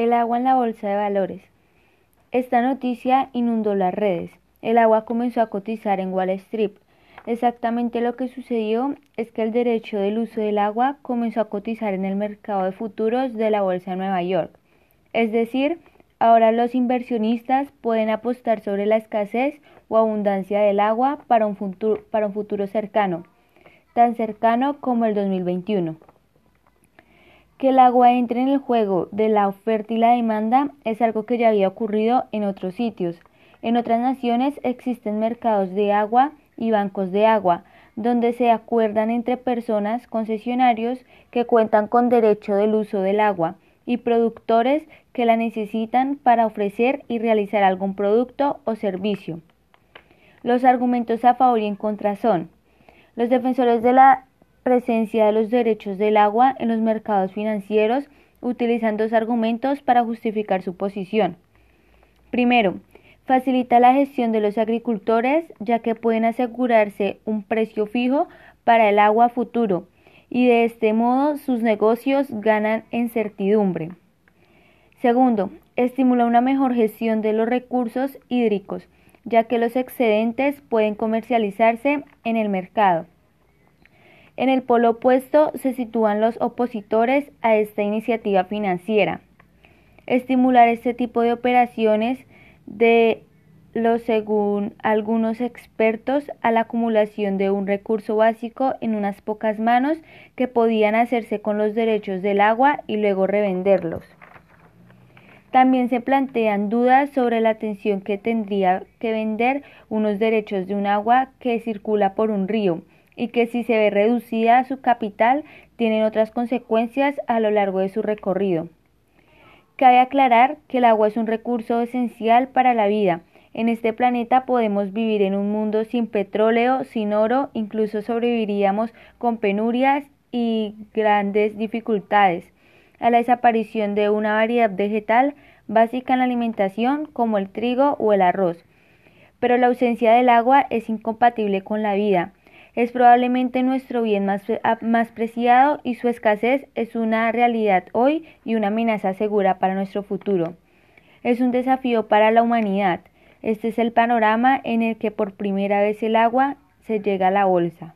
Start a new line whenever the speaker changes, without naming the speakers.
El agua en la bolsa de valores. Esta noticia inundó las redes. El agua comenzó a cotizar en Wall Street. Exactamente lo que sucedió es que el derecho del uso del agua comenzó a cotizar en el mercado de futuros de la Bolsa de Nueva York. Es decir, ahora los inversionistas pueden apostar sobre la escasez o abundancia del agua para un futuro, para un futuro cercano, tan cercano como el 2021. Que el agua entre en el juego de la oferta y la demanda es algo que ya había ocurrido en otros sitios. En otras naciones existen mercados de agua y bancos de agua, donde se acuerdan entre personas, concesionarios que cuentan con derecho del uso del agua y productores que la necesitan para ofrecer y realizar algún producto o servicio. Los argumentos a favor y en contra son los defensores de la presencia de los derechos del agua en los mercados financieros utilizan dos argumentos para justificar su posición. Primero, facilita la gestión de los agricultores ya que pueden asegurarse un precio fijo para el agua futuro y de este modo sus negocios ganan en certidumbre. Segundo, estimula una mejor gestión de los recursos hídricos ya que los excedentes pueden comercializarse en el mercado. En el polo opuesto se sitúan los opositores a esta iniciativa financiera. Estimular este tipo de operaciones de lo según algunos expertos a la acumulación de un recurso básico en unas pocas manos que podían hacerse con los derechos del agua y luego revenderlos. También se plantean dudas sobre la atención que tendría que vender unos derechos de un agua que circula por un río y que si se ve reducida su capital tienen otras consecuencias a lo largo de su recorrido. Cabe aclarar que el agua es un recurso esencial para la vida. En este planeta podemos vivir en un mundo sin petróleo, sin oro, incluso sobreviviríamos con penurias y grandes dificultades a la desaparición de una variedad vegetal básica en la alimentación como el trigo o el arroz. Pero la ausencia del agua es incompatible con la vida es probablemente nuestro bien más, más preciado y su escasez es una realidad hoy y una amenaza segura para nuestro futuro. Es un desafío para la humanidad. Este es el panorama en el que por primera vez el agua se llega a la bolsa.